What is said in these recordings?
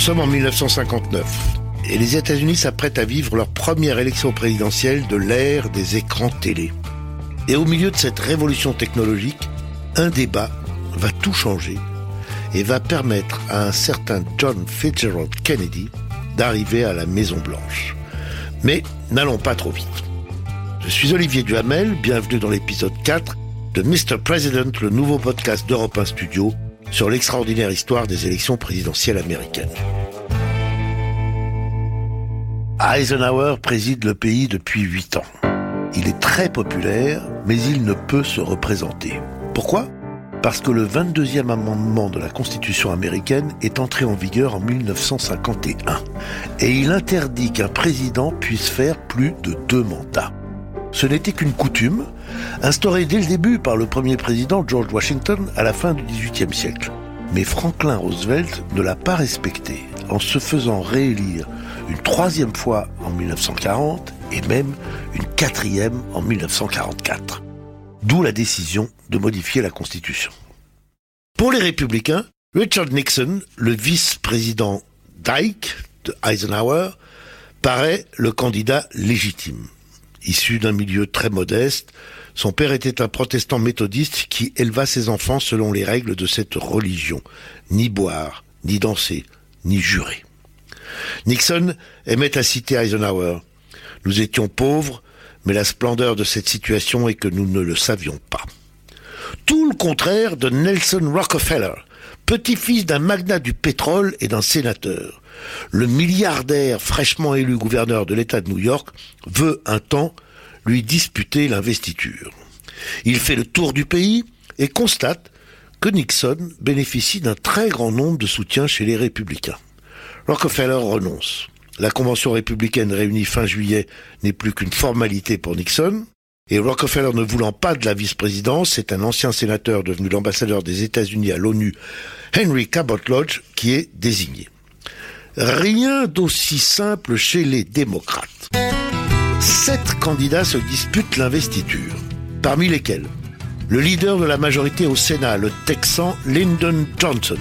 sommes en 1959 et les États-Unis s'apprêtent à vivre leur première élection présidentielle de l'ère des écrans télé. Et au milieu de cette révolution technologique, un débat va tout changer et va permettre à un certain John Fitzgerald Kennedy d'arriver à la Maison Blanche. Mais n'allons pas trop vite. Je suis Olivier Duhamel, bienvenue dans l'épisode 4 de Mr. President, le nouveau podcast d'Europe 1 Studio sur l'extraordinaire histoire des élections présidentielles américaines. Eisenhower préside le pays depuis 8 ans. Il est très populaire, mais il ne peut se représenter. Pourquoi? Parce que le 22e amendement de la Constitution américaine est entré en vigueur en 1951. Et il interdit qu'un président puisse faire plus de deux mandats. Ce n'était qu'une coutume, instaurée dès le début par le premier président George Washington à la fin du XVIIIe siècle. Mais Franklin Roosevelt ne l'a pas respecté en se faisant réélire une troisième fois en 1940 et même une quatrième en 1944. D'où la décision de modifier la Constitution. Pour les républicains, Richard Nixon, le vice-président Dyke de Eisenhower, paraît le candidat légitime. Issu d'un milieu très modeste, son père était un protestant méthodiste qui éleva ses enfants selon les règles de cette religion. Ni boire, ni danser, ni jurer. Nixon aimait à citer Eisenhower. Nous étions pauvres, mais la splendeur de cette situation est que nous ne le savions pas. Tout le contraire de Nelson Rockefeller, petit-fils d'un magnat du pétrole et d'un sénateur. Le milliardaire fraîchement élu gouverneur de l'État de New York veut un temps lui disputer l'investiture. Il fait le tour du pays et constate que Nixon bénéficie d'un très grand nombre de soutiens chez les républicains. Rockefeller renonce. La convention républicaine réunie fin juillet n'est plus qu'une formalité pour Nixon. Et Rockefeller ne voulant pas de la vice-présidence, c'est un ancien sénateur devenu l'ambassadeur des États-Unis à l'ONU, Henry Cabot Lodge, qui est désigné. Rien d'aussi simple chez les démocrates. Sept candidats se disputent l'investiture, parmi lesquels le leader de la majorité au Sénat, le Texan Lyndon Johnson,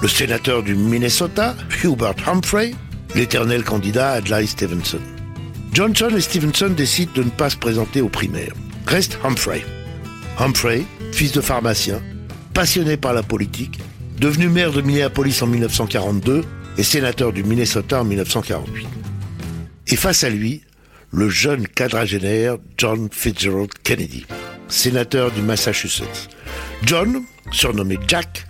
le sénateur du Minnesota, Hubert Humphrey, l'éternel candidat Adlai Stevenson. Johnson et Stevenson décident de ne pas se présenter aux primaires. Reste Humphrey. Humphrey, fils de pharmacien, passionné par la politique, devenu maire de Minneapolis en 1942 et sénateur du Minnesota en 1948. Et face à lui, le jeune quadragénaire John Fitzgerald Kennedy, sénateur du Massachusetts. John, surnommé Jack,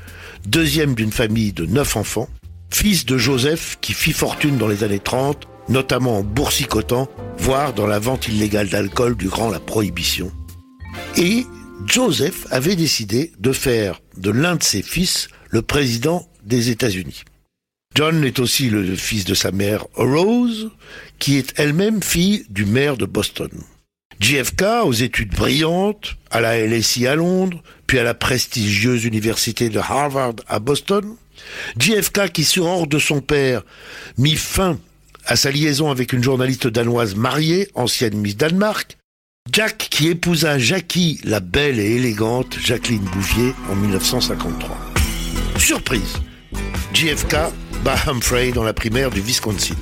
deuxième d'une famille de neuf enfants, fils de Joseph qui fit fortune dans les années 30, notamment en boursicotant, voire dans la vente illégale d'alcool durant la prohibition. Et Joseph avait décidé de faire de l'un de ses fils le président des États-Unis. John est aussi le fils de sa mère Rose, qui est elle-même fille du maire de Boston. JFK, aux études brillantes, à la LSI à Londres, puis à la prestigieuse université de Harvard à Boston. JFK, qui sur ordre de son père, mit fin à sa liaison avec une journaliste danoise mariée, ancienne Miss Danemark. Jack, qui épousa Jackie, la belle et élégante Jacqueline Bouvier, en 1953. Surprise JFK bat Humphrey dans la primaire du Wisconsin.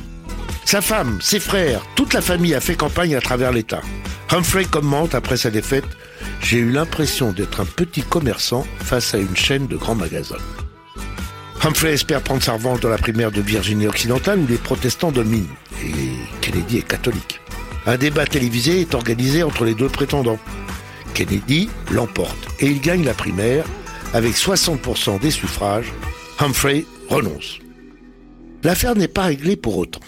Sa femme, ses frères, toute la famille a fait campagne à travers l'État. Humphrey commente après sa défaite J'ai eu l'impression d'être un petit commerçant face à une chaîne de grands magasins. Humphrey espère prendre sa revanche dans la primaire de Virginie occidentale où les protestants dominent. Et Kennedy est catholique. Un débat télévisé est organisé entre les deux prétendants. Kennedy l'emporte et il gagne la primaire avec 60% des suffrages. Humphrey renonce. L'affaire n'est pas réglée pour autant.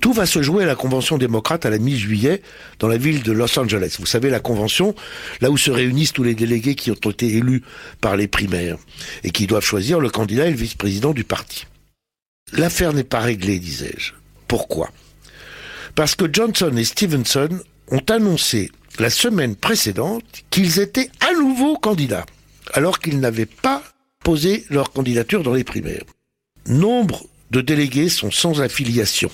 Tout va se jouer à la convention démocrate à la mi-juillet dans la ville de Los Angeles. Vous savez, la convention, là où se réunissent tous les délégués qui ont été élus par les primaires et qui doivent choisir le candidat et le vice-président du parti. L'affaire n'est pas réglée, disais-je. Pourquoi? Parce que Johnson et Stevenson ont annoncé la semaine précédente qu'ils étaient à nouveau candidats, alors qu'ils n'avaient pas posé leur candidature dans les primaires. Nombre de délégués sont sans affiliation.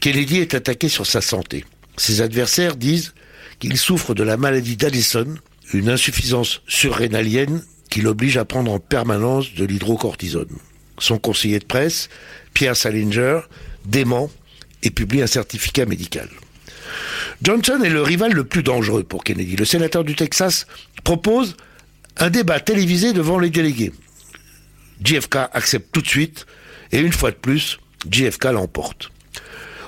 Kennedy est attaqué sur sa santé. Ses adversaires disent qu'il souffre de la maladie d'Addison, une insuffisance surrénalienne qui l'oblige à prendre en permanence de l'hydrocortisone. Son conseiller de presse, Pierre Salinger, dément et publie un certificat médical. Johnson est le rival le plus dangereux pour Kennedy. Le sénateur du Texas propose un débat télévisé devant les délégués. JFK accepte tout de suite et une fois de plus, JFK l'emporte.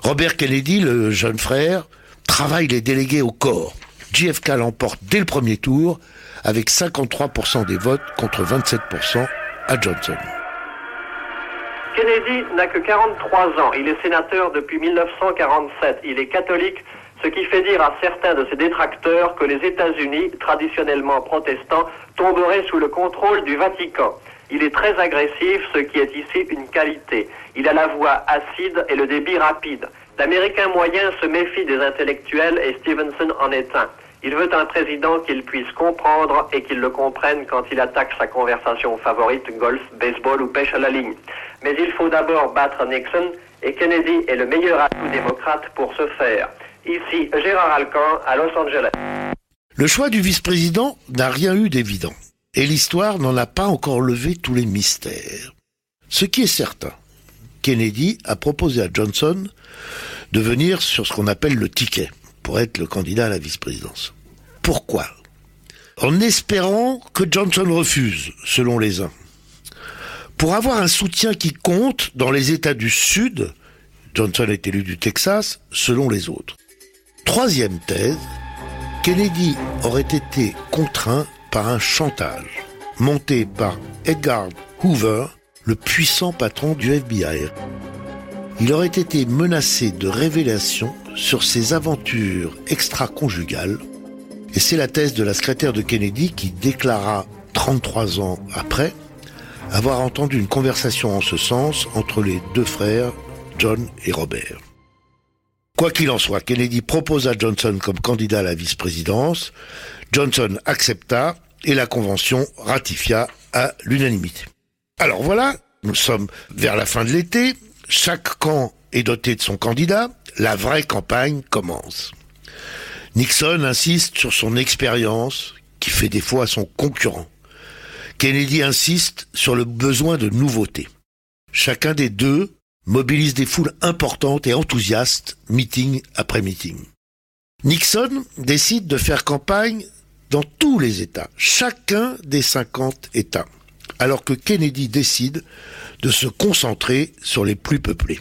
Robert Kennedy, le jeune frère, travaille les délégués au corps. JFK l'emporte dès le premier tour avec 53% des votes contre 27% à Johnson. Kennedy n'a que 43 ans. Il est sénateur depuis 1947. Il est catholique, ce qui fait dire à certains de ses détracteurs que les États-Unis, traditionnellement protestants, tomberaient sous le contrôle du Vatican. Il est très agressif, ce qui est ici une qualité. Il a la voix acide et le débit rapide. L'Américain moyen se méfie des intellectuels et Stevenson en est un. Il veut un président qu'il puisse comprendre et qu'il le comprenne quand il attaque sa conversation favorite, golf, baseball ou pêche à la ligne. Mais il faut d'abord battre Nixon et Kennedy est le meilleur atout démocrate pour ce faire. Ici Gérard Alcan à Los Angeles. Le choix du vice-président n'a rien eu d'évident. Et l'histoire n'en a pas encore levé tous les mystères. Ce qui est certain, Kennedy a proposé à Johnson de venir sur ce qu'on appelle le ticket pour être le candidat à la vice-présidence. Pourquoi? En espérant que Johnson refuse, selon les uns. Pour avoir un soutien qui compte dans les États du Sud, Johnson est élu du Texas, selon les autres. Troisième thèse, Kennedy aurait été contraint par un chantage monté par Edgar Hoover, le puissant patron du FBI. Il aurait été menacé de révélations sur ses aventures extra-conjugales, et c'est la thèse de la secrétaire de Kennedy qui déclara 33 ans après avoir entendu une conversation en ce sens entre les deux frères, John et Robert. Quoi qu'il en soit, Kennedy proposa Johnson comme candidat à la vice-présidence. Johnson accepta et la convention ratifia à l'unanimité. Alors voilà, nous sommes vers la fin de l'été, chaque camp est doté de son candidat, la vraie campagne commence. Nixon insiste sur son expérience qui fait défaut à son concurrent. Kennedy insiste sur le besoin de nouveautés. Chacun des deux mobilise des foules importantes et enthousiastes, meeting après meeting. Nixon décide de faire campagne dans tous les États, chacun des 50 États, alors que Kennedy décide de se concentrer sur les plus peuplés.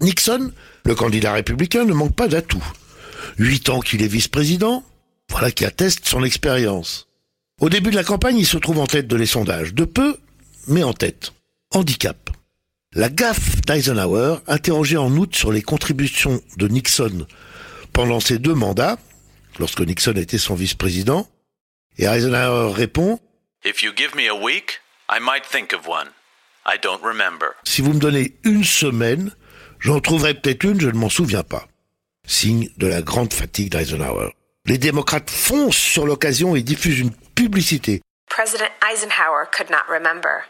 Nixon, le candidat républicain, ne manque pas d'atouts. Huit ans qu'il est vice-président, voilà qui atteste son expérience. Au début de la campagne, il se trouve en tête de les sondages, de peu, mais en tête. Handicap. La gaffe d'Eisenhower, interrogé en août sur les contributions de Nixon pendant ses deux mandats, lorsque Nixon était son vice-président, et Eisenhower répond If you give me a week, I might think of one. I don't remember. Si vous me donnez une semaine, j'en trouverai peut-être une, je ne m'en souviens pas. Signe de la grande fatigue d'Eisenhower. Les démocrates foncent sur l'occasion et diffusent une publicité. President Eisenhower could not remember,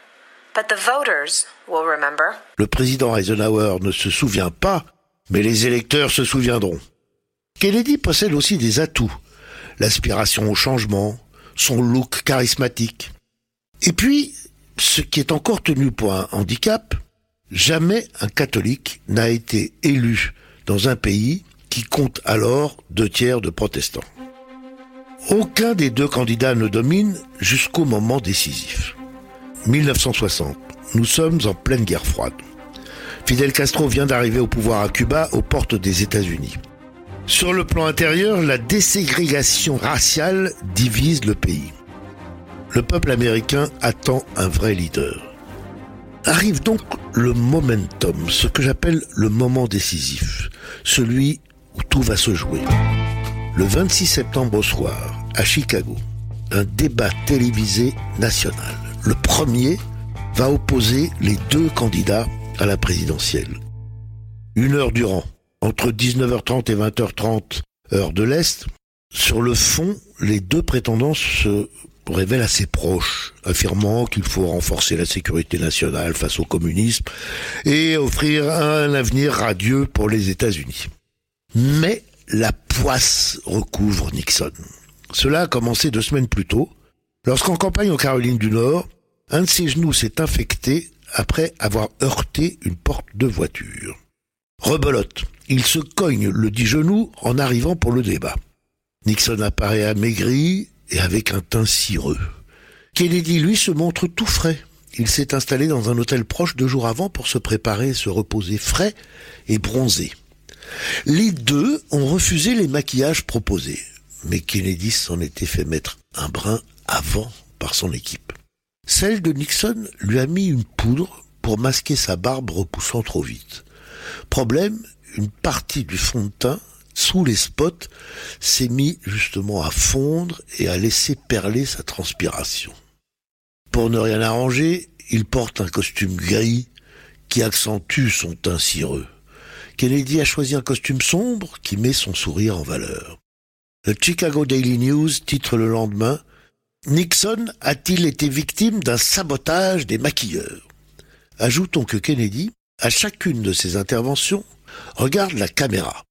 but the voters will remember. Le président Eisenhower ne se souvient pas, mais les électeurs se souviendront. Kennedy possède aussi des atouts. L'aspiration au changement, son look charismatique. Et puis, ce qui est encore tenu pour un handicap, jamais un catholique n'a été élu dans un pays qui compte alors deux tiers de protestants. Aucun des deux candidats ne domine jusqu'au moment décisif. 1960. Nous sommes en pleine guerre froide. Fidel Castro vient d'arriver au pouvoir à Cuba aux portes des États-Unis. Sur le plan intérieur, la déségrégation raciale divise le pays. Le peuple américain attend un vrai leader. Arrive donc le momentum, ce que j'appelle le moment décisif, celui où tout va se jouer. Le 26 septembre au soir, à Chicago, un débat télévisé national. Le premier va opposer les deux candidats à la présidentielle. Une heure durant, entre 19h30 et 20h30 heure de l'Est. Sur le fond, les deux prétendants se révèlent assez proches, affirmant qu'il faut renforcer la sécurité nationale face au communisme et offrir un avenir radieux pour les États-Unis. Mais la poisse recouvre Nixon. Cela a commencé deux semaines plus tôt, lorsqu'en campagne en Caroline du Nord, un de ses genoux s'est infecté après avoir heurté une porte de voiture. Rebelote, il se cogne le dit genou en arrivant pour le débat. Nixon apparaît amaigri et avec un teint cireux. Kennedy, lui, se montre tout frais. Il s'est installé dans un hôtel proche deux jours avant pour se préparer et se reposer frais et bronzé. Les deux ont refusé les maquillages proposés, mais Kennedy s'en était fait mettre un brin avant par son équipe. Celle de Nixon lui a mis une poudre pour masquer sa barbe repoussant trop vite. Problème, une partie du fond de teint sous les spots s'est mis justement à fondre et à laisser perler sa transpiration. Pour ne rien arranger, il porte un costume gris qui accentue son teint cireux. Kennedy a choisi un costume sombre qui met son sourire en valeur. Le Chicago Daily News titre le lendemain Nixon a-t-il été victime d'un sabotage des maquilleurs? Ajoutons que Kennedy, à chacune de ses interventions, regarde la caméra.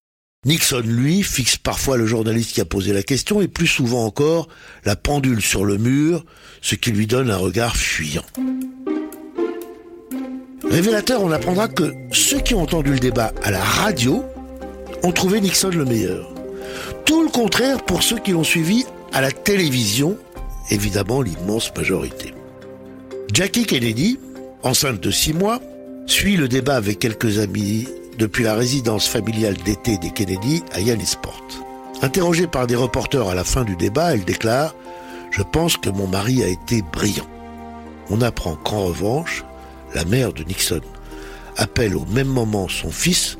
Nixon, lui, fixe parfois le journaliste qui a posé la question et plus souvent encore la pendule sur le mur, ce qui lui donne un regard fuyant. Révélateur, on apprendra que ceux qui ont entendu le débat à la radio ont trouvé Nixon le meilleur. Tout le contraire pour ceux qui l'ont suivi à la télévision, évidemment l'immense majorité. Jackie Kennedy, enceinte de six mois, suit le débat avec quelques amis depuis la résidence familiale d'été des Kennedy à Yannisport. Interrogée par des reporters à la fin du débat, elle déclare ⁇ Je pense que mon mari a été brillant. On apprend qu'en revanche, la mère de Nixon appelle au même moment son fils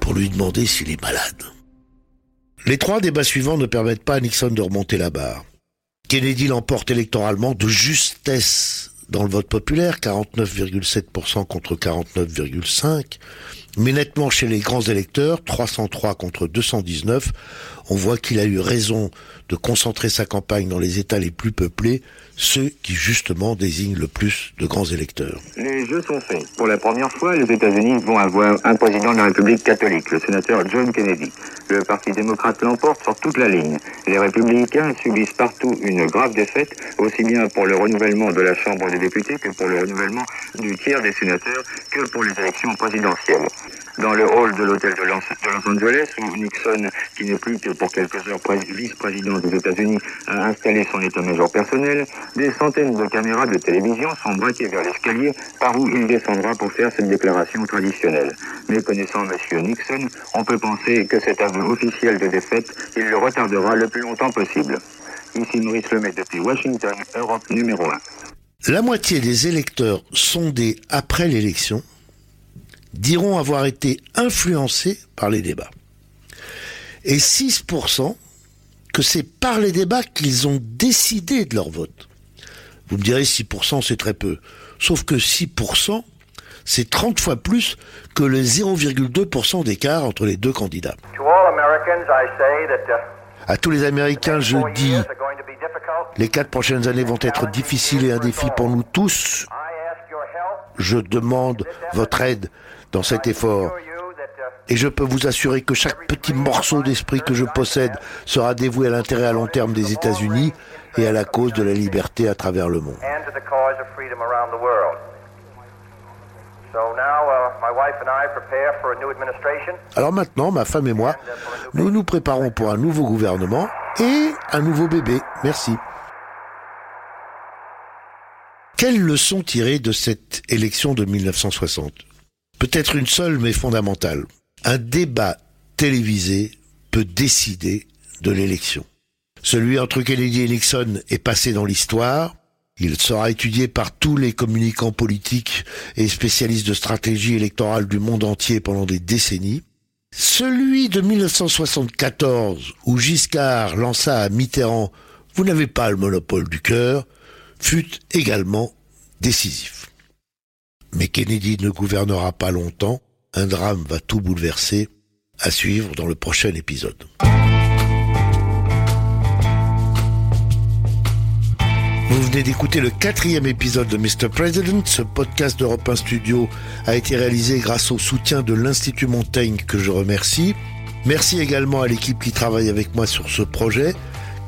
pour lui demander s'il est malade. Les trois débats suivants ne permettent pas à Nixon de remonter la barre. Kennedy l'emporte électoralement de justesse dans le vote populaire, 49,7% contre 49,5%, mais nettement chez les grands électeurs, 303 contre 219, on voit qu'il a eu raison de concentrer sa campagne dans les États les plus peuplés, ceux qui justement désignent le plus de grands électeurs. Les jeux sont faits. Pour la première fois, les États-Unis vont avoir un président de la République catholique, le sénateur John Kennedy. Le Parti démocrate l'emporte sur toute la ligne. Les républicains subissent partout une grave défaite, aussi bien pour le renouvellement de la Chambre des députés que pour le renouvellement du tiers des sénateurs que pour les élections présidentielles dans le hall de l'hôtel de Los Angeles, où Nixon, qui n'est plus que pour quelques heures vice-président des États-Unis, a installé son état-major personnel, des centaines de caméras de télévision sont braquées vers l'escalier par où il descendra pour faire cette déclaration traditionnelle. Mais connaissant M. Nixon, on peut penser que cet aveu officiel de défaite, il le retardera le plus longtemps possible. Ici Maurice Lemay depuis Washington, Europe numéro 1. La moitié des électeurs sondés après l'élection diront avoir été influencés par les débats. Et 6% que c'est par les débats qu'ils ont décidé de leur vote. Vous me direz 6% c'est très peu. Sauf que 6%, c'est 30 fois plus que le 0,2% d'écart entre les deux candidats. Uh, à tous les Américains, je dis, les quatre prochaines années vont être difficiles et un défi pour nous tous. Je demande votre aide dans cet effort. Et je peux vous assurer que chaque petit morceau d'esprit que je possède sera dévoué à l'intérêt à long terme des États-Unis et à la cause de la liberté à travers le monde. Alors maintenant, ma femme et moi, nous nous préparons pour un nouveau gouvernement et un nouveau bébé. Merci. Quelle leçon tirer de cette élection de 1960 Peut-être une seule, mais fondamentale. Un débat télévisé peut décider de l'élection. Celui entre Kennedy et Nixon est passé dans l'histoire. Il sera étudié par tous les communicants politiques et spécialistes de stratégie électorale du monde entier pendant des décennies. Celui de 1974, où Giscard lança à Mitterrand Vous n'avez pas le monopole du cœur, fut également décisif. Mais Kennedy ne gouvernera pas longtemps. Un drame va tout bouleverser. À suivre dans le prochain épisode. Vous venez d'écouter le quatrième épisode de Mr. President. Ce podcast d'Europe 1 Studio a été réalisé grâce au soutien de l'Institut Montaigne que je remercie. Merci également à l'équipe qui travaille avec moi sur ce projet.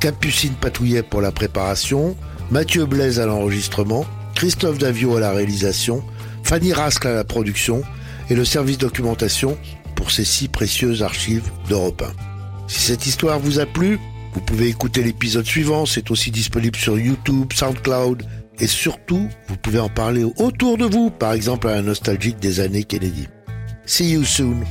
Capucine Patouillet pour la préparation, Mathieu Blaise à l'enregistrement, Christophe Davio à la réalisation, Fanny Rascle à la production et le service documentation pour ces six précieuses archives d'Europe 1. Si cette histoire vous a plu, vous pouvez écouter l'épisode suivant, c'est aussi disponible sur YouTube, SoundCloud, et surtout, vous pouvez en parler autour de vous, par exemple à un nostalgique des années Kennedy. See you soon.